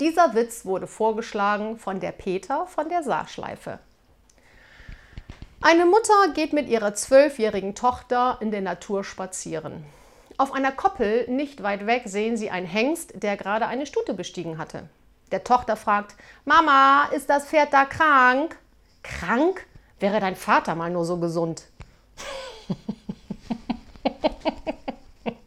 Dieser Witz wurde vorgeschlagen von der Peter von der Saarschleife. Eine Mutter geht mit ihrer zwölfjährigen Tochter in der Natur spazieren. Auf einer Koppel nicht weit weg sehen sie einen Hengst, der gerade eine Stute bestiegen hatte. Der Tochter fragt, Mama, ist das Pferd da krank? Krank? Wäre dein Vater mal nur so gesund?